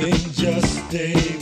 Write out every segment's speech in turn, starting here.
Been just a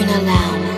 une alarme